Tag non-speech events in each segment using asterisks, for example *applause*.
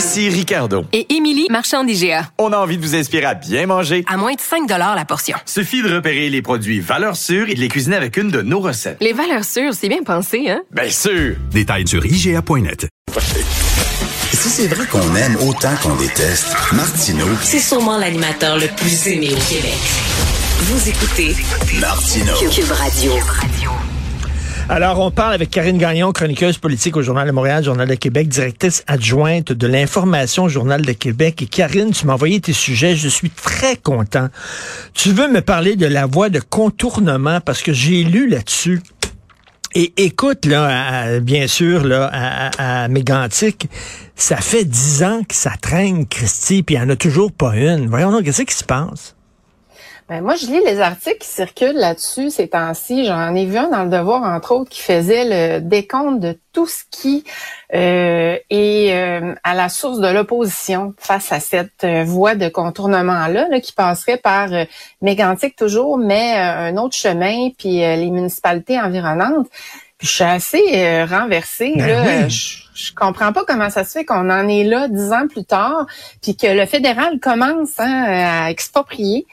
Ici Ricardo. Et Émilie, marchand d'IGA. On a envie de vous inspirer à bien manger. À moins de 5 la portion. Suffit de repérer les produits valeurs sûres et de les cuisiner avec une de nos recettes. Les valeurs sûres, c'est bien pensé, hein? Bien sûr! Détails sur IGA.net. Si c'est vrai qu'on aime autant qu'on déteste, Martineau, C'est sûrement l'animateur le plus aimé au Québec. Vous écoutez Martineau. Cube Radio. Alors, on parle avec Karine Gagnon, chroniqueuse politique au Journal de Montréal, Journal de Québec, directrice adjointe de l'information Journal de Québec. Et Karine, tu m'as envoyé tes sujets. Je suis très content. Tu veux me parler de la voie de contournement parce que j'ai lu là-dessus. Et écoute, là, bien sûr, là, à, à, ça fait dix ans que ça traîne, Christy, puis il n'y en a toujours pas une. Voyons donc, qu'est-ce qui se passe? Ben, moi, je lis les articles qui circulent là-dessus ces temps-ci. J'en ai vu un dans le Devoir, entre autres, qui faisait le décompte de tout ce qui euh, est euh, à la source de l'opposition face à cette euh, voie de contournement-là, là, qui passerait par euh, Mégantic toujours, mais euh, un autre chemin, puis les municipalités environnantes. Puis je suis assez renversée. Ben là. oui. Je, je comprends pas comment ça se fait qu'on en est là dix ans plus tard, puis que le fédéral commence hein, à exproprier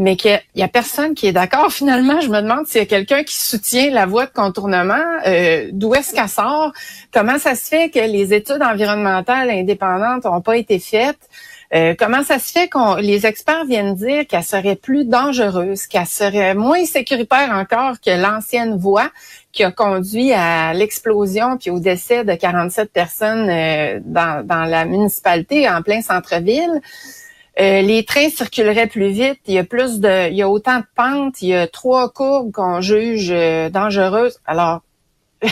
mais qu'il y a personne qui est d'accord. Finalement, je me demande s'il y a quelqu'un qui soutient la voie de contournement. Euh, D'où est-ce qu'elle sort? Comment ça se fait que les études environnementales indépendantes n'ont pas été faites? Euh, comment ça se fait qu'on les experts viennent dire qu'elle serait plus dangereuse, qu'elle serait moins sécuritaire encore que l'ancienne voie qui a conduit à l'explosion puis au décès de 47 personnes euh, dans, dans la municipalité en plein centre-ville? Euh, les trains circuleraient plus vite, il y a plus de, il y a autant de pentes, il y a trois courbes qu'on juge euh, dangereuses. Alors, *laughs*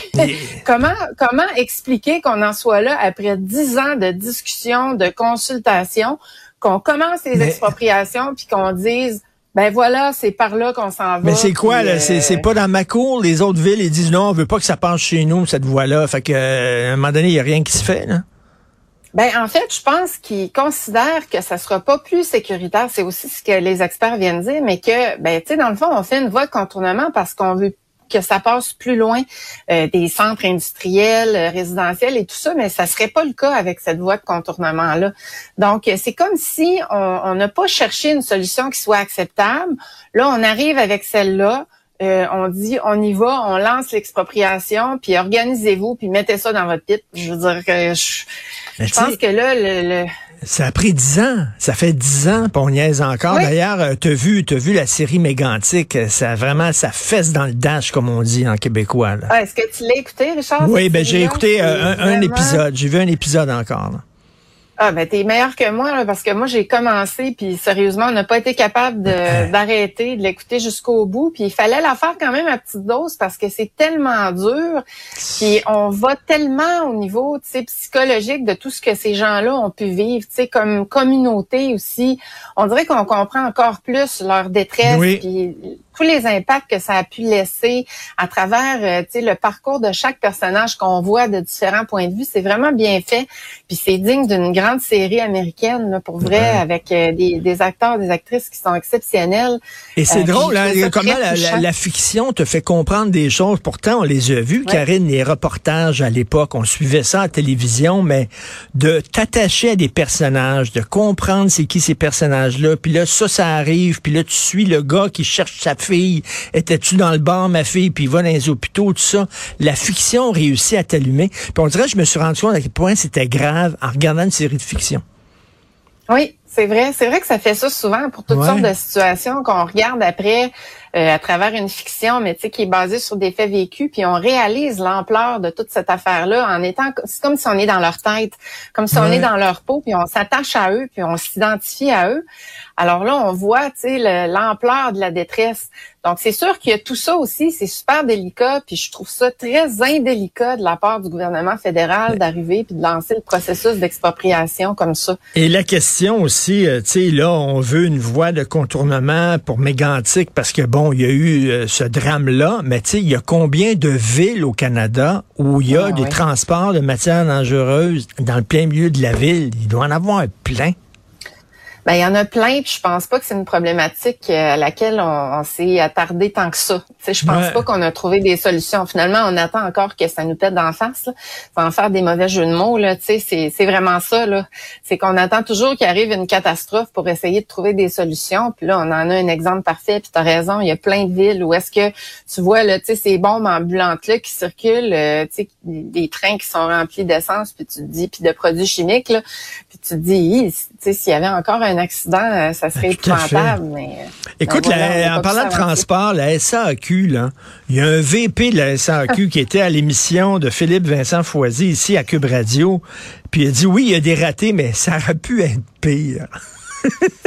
comment comment expliquer qu'on en soit là après dix ans de discussion, de consultation, qu'on commence les Mais- expropriations puis qu'on dise ben voilà, c'est par là qu'on s'en va. Mais c'est quoi, là? euh, C'est, c'est pas dans ma cour. Les autres villes, ils disent non, on veut pas que ça passe chez nous, cette voie-là. Fait que, euh, à un moment donné, il y a rien qui se fait, là. Ben en fait, je pense qu'ils considèrent que ça sera pas plus sécuritaire. C'est aussi ce que les experts viennent dire, mais que ben tu sais dans le fond, on fait une voie de contournement parce qu'on veut que ça passe plus loin euh, des centres industriels, euh, résidentiels et tout ça, mais ça serait pas le cas avec cette voie de contournement là. Donc euh, c'est comme si on on n'a pas cherché une solution qui soit acceptable. Là, on arrive avec celle-là. Euh, on dit on y va, on lance l'expropriation, puis organisez-vous, puis mettez ça dans votre pit. Je veux dire que je, je pense que là, le, le- ça a pris dix ans. Ça fait dix ans, puis on niaise encore. Oui. D'ailleurs, euh, t'as vu, t'as vu la série Mégantic. euh, Ça vraiment, ça fesse dans le dash, comme on dit en québécois. Ah, Est-ce que tu l'as écouté, Richard? Oui, ben j'ai écouté euh, un, un épisode. J'ai vu un épisode encore. là. Ah, ben t'es meilleur que moi, là, parce que moi, j'ai commencé, puis sérieusement, on n'a pas été capable de- *laughs* d'arrêter, de l'écouter jusqu'au bout. Puis il fallait la faire quand même à petite dose parce que c'est tellement dur. Puis on va tellement au niveau, tu sais, psychologique de tout ce que ces gens-là ont pu vivre, tu sais, comme communauté aussi. On dirait qu'on comprend encore plus leur détresse, Oui. puis tous les impacts que ça a pu laisser à travers, euh, tu sais, le parcours de chaque personnage qu'on voit de différents points de vue. C'est vraiment bien fait. Puis c'est digne d'une grande série américaine, là, pour vrai, Ouais. avec euh, des, des acteurs, des actrices qui sont exceptionnels. Et c'est Euh, drôle, hein, comment la, la- touchant. la fiction te fait comprendre des choses. Pourtant, on les a vus, Ouais. Karine, les reportages à l'époque, on suivait ça à la télévision, mais de t'attacher à des personnages, de comprendre c'est qui ces personnages-là, puis là, ça, ça arrive, puis là, tu suis le gars qui cherche sa fille. Étais-tu dans le bar, ma fille, puis il va dans les hôpitaux, tout ça? La fiction réussit à t'allumer. Puis on dirait, je me suis rendu compte à quel point c'était grave en regardant une série de fiction. Oui, C'est vrai, c'est vrai que ça fait ça souvent pour toutes Ouais. sortes de situations qu'on regarde après euh, à travers une fiction, mais tu sais qui est basée sur des faits vécus, puis on réalise l'ampleur de toute cette affaire-là en étant, c'est comme si on est dans leur tête, comme si on est dans leur peau, puis on s'attache à eux, puis on s'identifie à eux. Alors là, on voit, tu sais, le- l'ampleur de la détresse. Donc c'est sûr qu'il y a tout ça aussi, c'est super délicat, puis je trouve ça très indélicat de la part du gouvernement fédéral d'arriver puis de lancer le processus d'expropriation comme ça. Et la question aussi, euh, tu sais, là, on veut une voie de contournement pour Mégantic parce que, bon, il y a eu euh, ce drame-là, mais tu sais, il y a combien de villes au Canada où il y a Ah, des ouais. transports de matières dangereuses dans le plein milieu de la ville? Il doit en avoir plein. Ben, il y en a plein, puis je pense pas que c'est une problématique euh, à laquelle on, on s'est attardé tant que ça. Tu sais, je pense Ouais. pas qu'on a trouvé des solutions. Finalement, on attend encore que ça nous pète d'en face. Là. Sans en faire des mauvais jeux de mots, là, tu sais, c'est, c'est vraiment ça. Là. C'est qu'on attend toujours qu'il arrive une catastrophe pour essayer de trouver des solutions. Puis là, on en a un exemple parfait. Puis tu as raison, il y a plein de villes où est-ce que tu vois là, tu sais, ces bombes ambulantes là qui circulent, euh, tu sais, des trains qui sont remplis d'essence, puis tu te dis, puis de produits chimiques là, puis tu te dis, Hi, tu sais, s'il y avait encore un accident, euh, ça serait épouvantable. Mais euh, Écoute, ben voilà, la- en parlant de transport, la SAQ, là, il y a un VP de la SAQ *laughs* qui était à l'émission de Philippe Vincent Foisy ici à Cube Radio, puis il a dit oui, il y a des ratés, mais ça aurait pu être pire.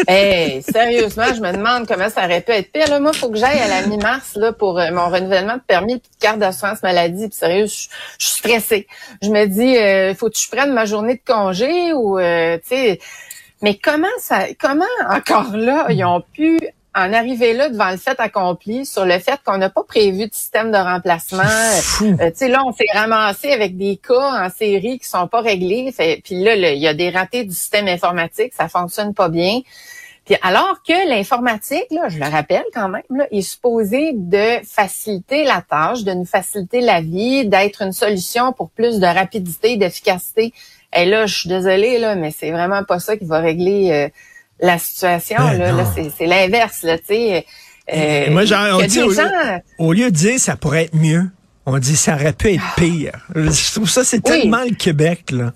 Hey, *laughs* sérieusement, je me demande comment ça aurait pu être pire. Là, moi, faut que j'aille à la mi-mars là pour euh, mon renouvellement de permis et de carte d'assurance maladie. Puis sérieux, je, je suis stressée. Je me dis, euh, faut que je prenne ma journée de congé ou, euh, tu sais. Mais comment ça, comment encore là, ils ont pu en arriver là devant le fait accompli sur le fait qu'on n'a pas prévu de système de remplacement? Euh, tu sais, là, on s'est ramassé avec des cas en série qui sont pas réglés. Puis là, là, il y a des ratés du système informatique, ça fonctionne pas bien. Puis alors que l'informatique, là, je le rappelle quand même, là, est supposé de faciliter la tâche, de nous faciliter la vie, d'être une solution pour plus de rapidité, d'efficacité. Et là, je suis désolée, là, mais c'est vraiment pas ça qui va régler euh, la situation. Ben là, là c'est, l'inverse, là, tu sais. Euh, moi, genre, on dit au, gens- au lieu de dire ça pourrait être mieux, on dit ça aurait pu être pire. Je trouve ça, c'est Oui. tellement le Québec, là.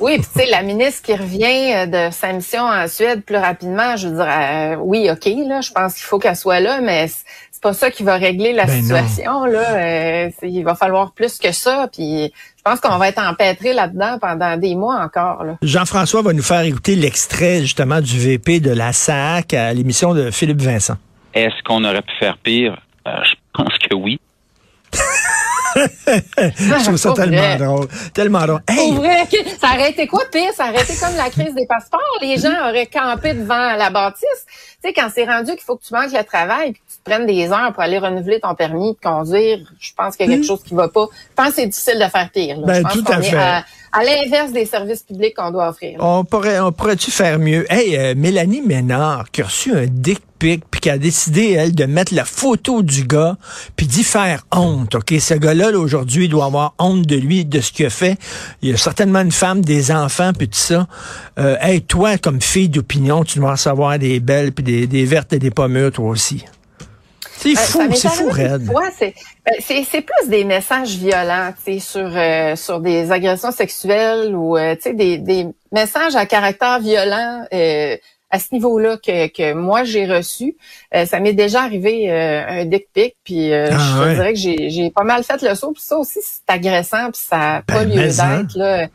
Oui, puis tu sais, la ministre qui revient euh, de sa mission en Suède plus rapidement, je veux dire, euh, oui, OK, là, je pense qu'il faut qu'elle soit là, mais c'est pas ça qui va régler la Ben non. situation, là. Euh, il va falloir plus que ça, puis je pense qu'on va être empêtré là-dedans pendant des mois encore, là. Jean-François va nous faire écouter l'extrait, justement, du VP de la SAC à l'émission de Philippe Vincent. Est-ce qu'on aurait pu faire pire? Euh, je pense que oui. Je trouve ça tellement drôle. Tellement drôle. Hey! Vrai, ça aurait été quoi pire? Ça aurait été comme la crise des passeports. Les gens auraient campé devant la bâtisse. Tu sais, quand c'est rendu qu'il faut que tu manques le travail et que tu te prennes des heures pour aller renouveler ton permis de conduire, je pense qu'il y a quelque chose qui va pas. Je pense que c'est difficile de faire pire. là. Hmm. Ben, je pense tout à est fait. à, à l'inverse des services publics qu'on doit offrir. On pourrait, on pourrait-tu faire mieux? Hey, euh, Mélanie Ménard, qui a reçu un dick pic, puis qui a décidé, elle, de mettre la photo du gars, puis d'y faire honte, OK? Ce gars-là, là, aujourd'hui, doit avoir honte de lui, de ce qu'il a fait. Il y a certainement une femme, des enfants, puis tout ça. Euh, hey, toi, comme fille d'opinion, tu dois savoir des belles, puis des, des vertes et des pommures, toi aussi. C'est fou, c'est fou, fois, c'est ben, c'est c'est plus des messages violents, tu sais, sur euh, sur des agressions sexuelles ou euh, tu sais des des messages à caractère violent euh, à ce niveau-là que que moi j'ai reçu. Euh, ça m'est déjà arrivé euh, un dick pic, puis euh, Ah, je te ouais. dirais que j'ai j'ai pas mal fait le saut, puis ça aussi c'est agressant, puis ça a pas Ben, lieu mais hein. d'être là.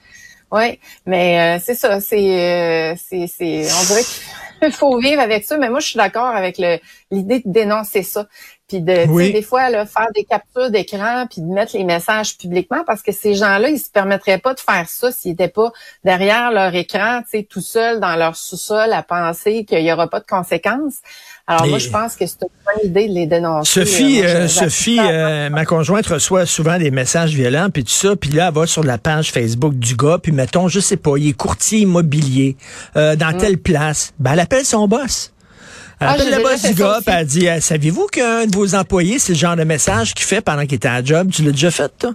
Ouais, mais euh, c'est ça, c'est euh, c'est c'est on dirait qu'il faut vivre avec ça, mais moi je suis d'accord avec l'idée de dénoncer ça, puis de Oui. des fois là, faire des captures d'écran puis de mettre les messages publiquement parce que ces gens-là ils se permettraient pas de faire ça s'ils étaient pas derrière leur écran, tu sais tout seuls dans leur sous-sol à penser qu'il y aura pas de conséquences. Alors moi je pense que c'est une bonne idée de les dénoncer. Sophie, euh, Sophie, euh, ma conjointe reçoit souvent des messages violents puis tout ça, puis là elle va sur la page Facebook du gars, puis mettons, je sais pas, il est courtier immobilier euh, dans telle place, ben elle appelle son boss. Elle. Ah, appelle le boss du gars, elle dit euh, Saviez-vous qu'un de vos employés, c'est le genre de message qu'il fait pendant qu'il était à la job? Tu l'as déjà fait, toi?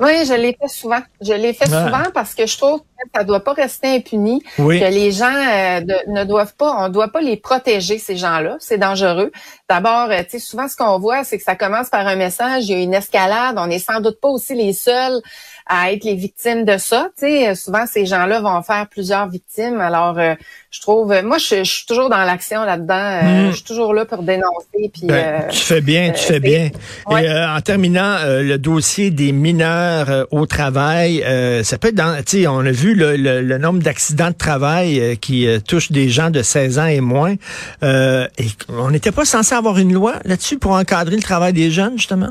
Oui, je l'ai fait souvent. Je l'ai fait souvent parce que je trouve que ça doit pas rester impuni. Oui. Que les gens euh, de- ne doivent pas, on doit pas les protéger ces gens-là. C'est dangereux. D'abord, euh, tu sais, souvent ce qu'on voit, c'est que ça commence par un message, il y a une escalade. On n'est sans doute pas aussi les seuls à être les victimes de ça. Tu sais, souvent ces gens-là vont faire plusieurs victimes. Alors, euh, je trouve, moi, je, je suis toujours dans l'action là-dedans. Euh, Mm. Je suis toujours là pour dénoncer. Puis, Ben, euh, tu fais bien, tu euh, fais bien. Ouais. Et euh, en terminant, euh, le dossier des mineurs euh, au travail, euh, ça peut être dans, tu sais, on a vu le, le- le nombre d'accidents de travail euh, qui euh, touchent des gens de 16 ans et moins. Euh, et on n'était pas censé avoir une loi là-dessus pour encadrer le travail des jeunes, justement?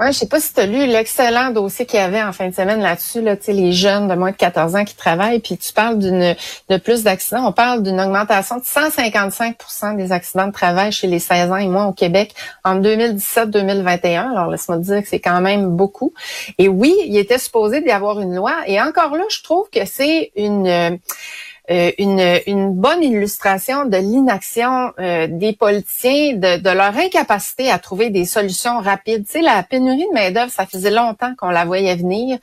Ouais, je sais pas si tu as lu l'excellent dossier qu'il y avait en fin de semaine là-dessus, là, les jeunes de moins de 14 ans qui travaillent, puis tu parles d'une de plus d'accidents. On parle d'une augmentation de 155% des accidents de travail chez les 16 ans et moins au Québec en 2017-2021. Alors laisse-moi te dire que c'est quand même beaucoup. Et oui, il était supposé d'y avoir une loi. Et encore là, je trouve que c'est une euh, euh, une, une bonne illustration de l'inaction euh, des politiciens, de, de leur incapacité à trouver des solutions rapides. Tu sais, la pénurie de main d'œuvre, ça faisait longtemps qu'on la voyait venir.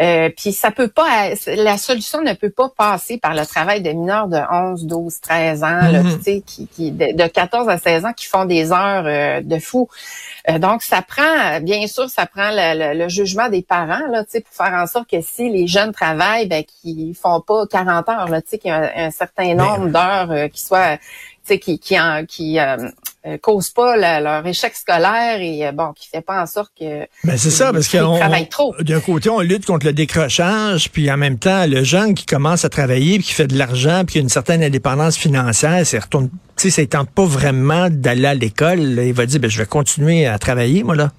Euh, puis ça peut pas, la solution ne peut pas passer par le travail de mineurs de 11, 12, 13 ans, là, Mhm. tu sais, qui, qui de, de 14 à 16 ans qui font des heures euh, de fou. Euh, donc, ça prend, bien sûr, ça prend le, le- le jugement des parents, là, tu sais, pour faire en sorte que si les jeunes travaillent, ben, qu'ils font pas 40 heures, là, tu sais, qu'il y a un, un certain nombre d'heures euh, qui soient, tu sais, qui, qui, en, qui euh, euh, causent pas la- leur échec scolaire et, euh, bon, qui fait pas en sorte que Ben c'est ça, parce Ils qu'on travaillent trop. d'un côté on lutte contre le décrochage, puis en même temps le jeune qui commence à travailler, puis qui fait de l'argent, puis qui a une certaine indépendance financière, c'est retourne, tu sais, ça tente pas vraiment d'aller à l'école. Il va dire, ben je vais continuer à travailler moi là.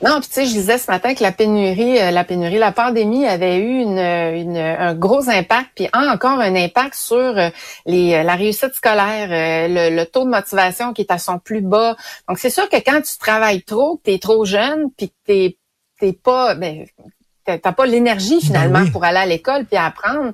Non, puis tu sais, je disais ce matin que la pénurie, euh, la pénurie, la pandémie avait eu un gros impact, puis a encore un impact sur euh, euh, la réussite scolaire, le, taux de motivation qui est à son plus bas. Donc c'est sûr que quand tu travailles trop, que tu es trop jeune, puis que t'es pas, ben, t'as pas l'énergie finalement Ben oui. pour aller à l'école puis apprendre.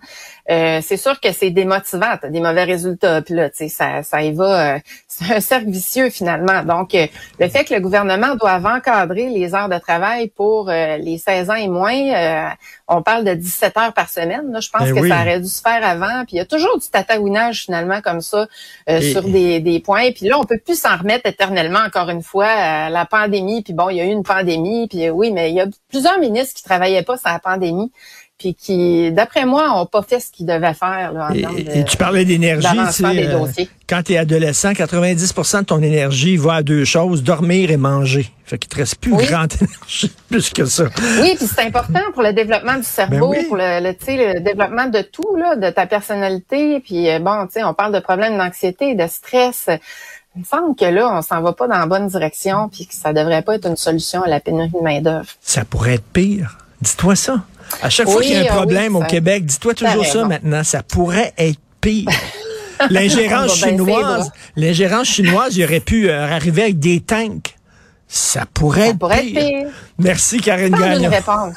Euh, c'est sûr que c'est démotivant, t'as des mauvais résultats, puis là, tu sais, ça, ça y va, euh, *laughs* c'est un cercle vicieux finalement. Donc, euh, le fait que le gouvernement doive encadrer les heures de travail pour euh, les 16 ans et moins, euh, on parle de 17 heures par semaine. Là, je pense Ben que oui. ça aurait dû se faire avant. Puis il y a toujours du tatouinage finalement comme ça euh, Et- sur des, des points. Puis là, on peut plus s'en remettre éternellement. Encore une fois, euh, la pandémie. Puis bon, il y a eu une pandémie. Puis oui, mais il y a plusieurs ministres qui travaillaient pas sur la pandémie. Puis qui, d'après moi, ont pas fait ce qu'ils devaient faire là, en Et, termes de- et tu parlais d'énergie, euh, quand tu es adolescent, 90 de ton énergie va à deux choses, dormir et manger. Fait qu'il te reste plus Oui. grande *laughs* énergie plus que ça. Oui, puis c'est important pour le développement du cerveau, Ben oui. pour le, le, développement de tout, là, de ta personnalité. Puis euh, bon, tu sais, on parle de problèmes d'anxiété, de stress. Il me semble que là, on s'en va pas dans la bonne direction, puis que ça devrait pas être une solution à la pénurie de main d'œuvre. Ça pourrait être pire. Dis-toi ça. À chaque fois qu'il y a un ah oui, problème au Québec, dis-toi toujours ça maintenant. Ça pourrait être pire. *laughs* L'ingérence les chinoise, l'ingérence chinoise, il aurait pu euh, arriver avec des tanks. Ça pourrait, Ça être, pourrait être pire. pire. Merci Karine Gagnon. réponse.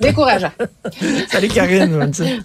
Décourageant. *laughs* Salut Karine. Bonne semaine.